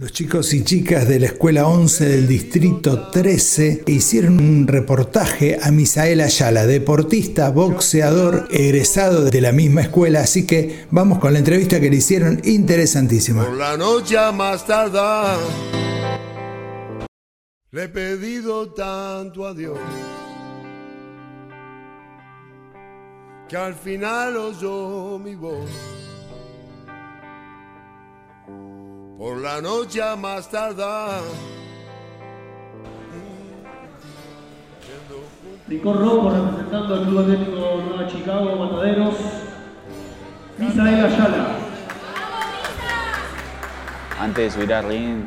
Los chicos y chicas de la Escuela 11 del Distrito 13 hicieron un reportaje a Misael Ayala, deportista, boxeador, egresado de la misma escuela, así que vamos con la entrevista que le hicieron, interesantísima. Por la noche más tarde le he pedido tanto a Dios que al final oyó mi voz. Por la noche más tardar. Rincón Rojo representando al Club Atlético Nueva Chicago, Mataderos, Misael Ayala. Antes de subir al ring,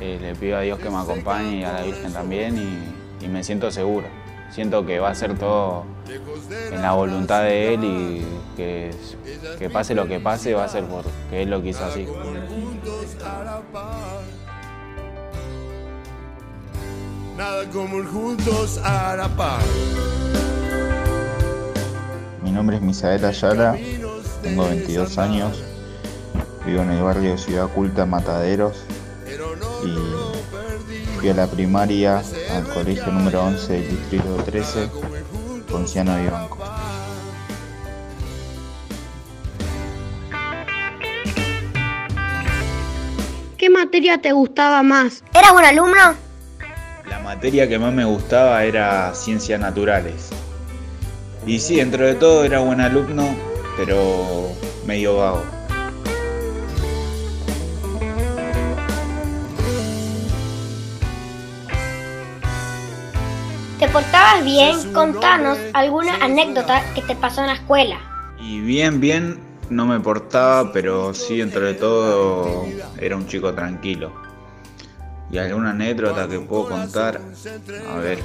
eh, le pido a Dios que me acompañe y a la Virgen también y, y me siento seguro. Siento que va a ser todo en la voluntad de Él y que, que pase lo que pase va a ser porque Él lo quiso así. Nada como el juntos a la par. Mi nombre es Misael Ayala, tengo 22 años, vivo en el barrio Ciudad Culta Mataderos y fui a la primaria al colegio número 11 del distrito 13, Ponciano de Banco. ¿Qué materia te gustaba más? ¿Eras buen alumno? La materia que más me gustaba era ciencias naturales. Y sí, dentro de todo era buen alumno, pero medio vago. ¿Te portabas bien? Contanos alguna anécdota que te pasó en la escuela. Y bien, bien, no me portaba, pero sí, dentro de todo, era un chico tranquilo. Y alguna anécdota que puedo contar, a ver.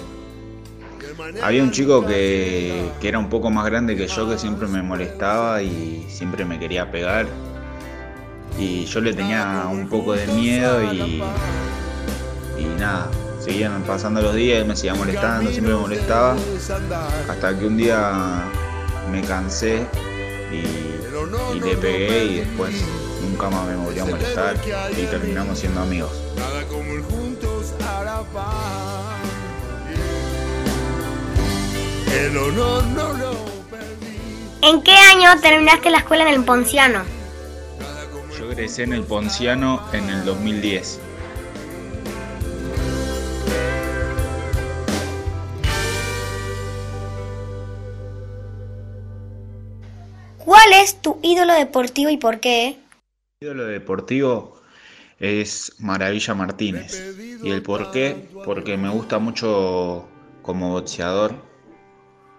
Había un chico que, que era un poco más grande que yo que siempre me molestaba y siempre me quería pegar. Y yo le tenía un poco de miedo y, y nada, seguían pasando los días, él me seguía molestando, siempre me molestaba. Hasta que un día me cansé y, y le pegué y después nunca más me volvió a molestar y terminamos siendo amigos. Nada como el juntos a la par. El honor no lo perdí. ¿En qué año terminaste la escuela en el Ponciano? Yo egresé en el Ponciano en el 2010. Tu ídolo deportivo y por qué? Ídolo deportivo es Maravilla Martínez. ¿Y el por qué? Porque me gusta mucho como boxeador.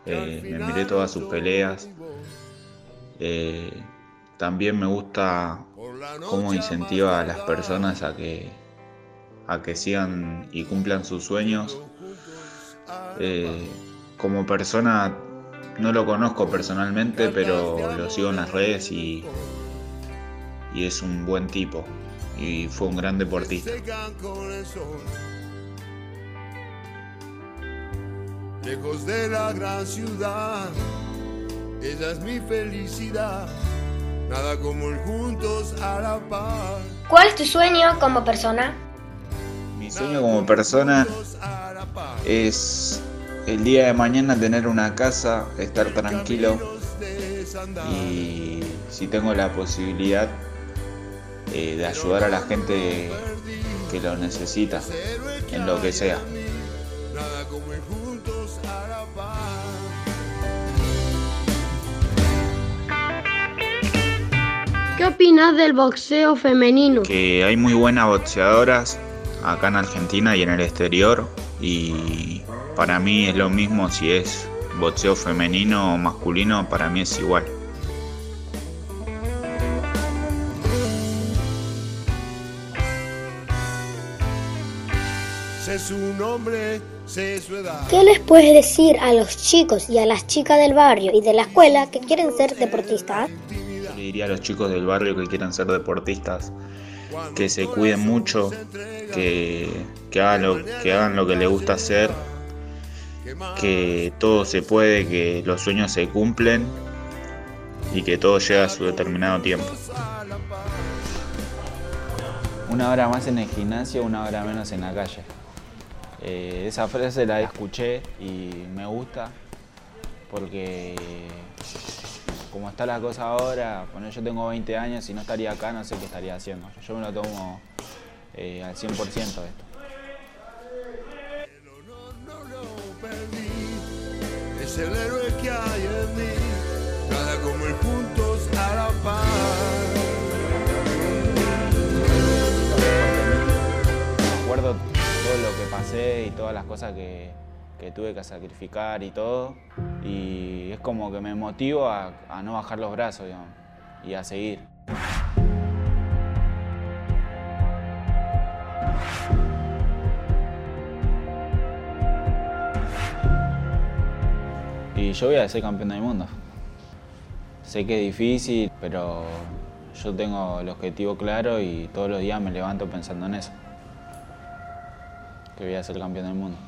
Eh, me miré todas sus peleas. Eh, también me gusta cómo incentiva a las personas a que, a que sigan y cumplan sus sueños. Eh, como persona no lo conozco personalmente, pero lo sigo en las redes y, y es un buen tipo y fue un gran deportista. Secan con el sol. Lejos de la gran ciudad, ella es mi felicidad. Nada como el juntos a la par. ¿Cuál es tu sueño como persona? Mi sueño como persona es el día de mañana tener una casa, estar tranquilo y si tengo la posibilidad eh, de ayudar a la gente que lo necesita, en lo que sea. ¿Qué opinas del boxeo femenino? Que hay muy buenas boxeadoras acá en Argentina y en el exterior y para mí es lo mismo si es boxeo femenino o masculino, para mí es igual. Sé su nombre, sé su edad. ¿Qué les puedes decir a los chicos y a las chicas del barrio y de la escuela que quieren ser deportistas? Yo le diría a los chicos del barrio que quieran ser deportistas que se cuiden mucho, que, que hagan, lo, que hagan lo que les gusta hacer, que todo se puede, que los sueños se cumplen y que todo llega a su determinado tiempo. Una hora más en el gimnasio, una hora menos en la calle. Eh, esa frase la escuché y me gusta porque como está la cosa ahora, bueno, yo tengo 20 años y no estaría acá, no sé qué estaría haciendo. Yo me lo tomo eh, al 100% esto. El héroe que hay en mí, nada como el juntos a la paz. Me acuerdo todo lo que pasé y todas las cosas que, que tuve que sacrificar y todo. Y es como que me motivo a, no bajar los brazos y a seguir. Yo voy a ser campeón del mundo. Sé que es difícil, pero yo tengo el objetivo claro y todos los días me levanto pensando en eso. Que voy a ser campeón del mundo.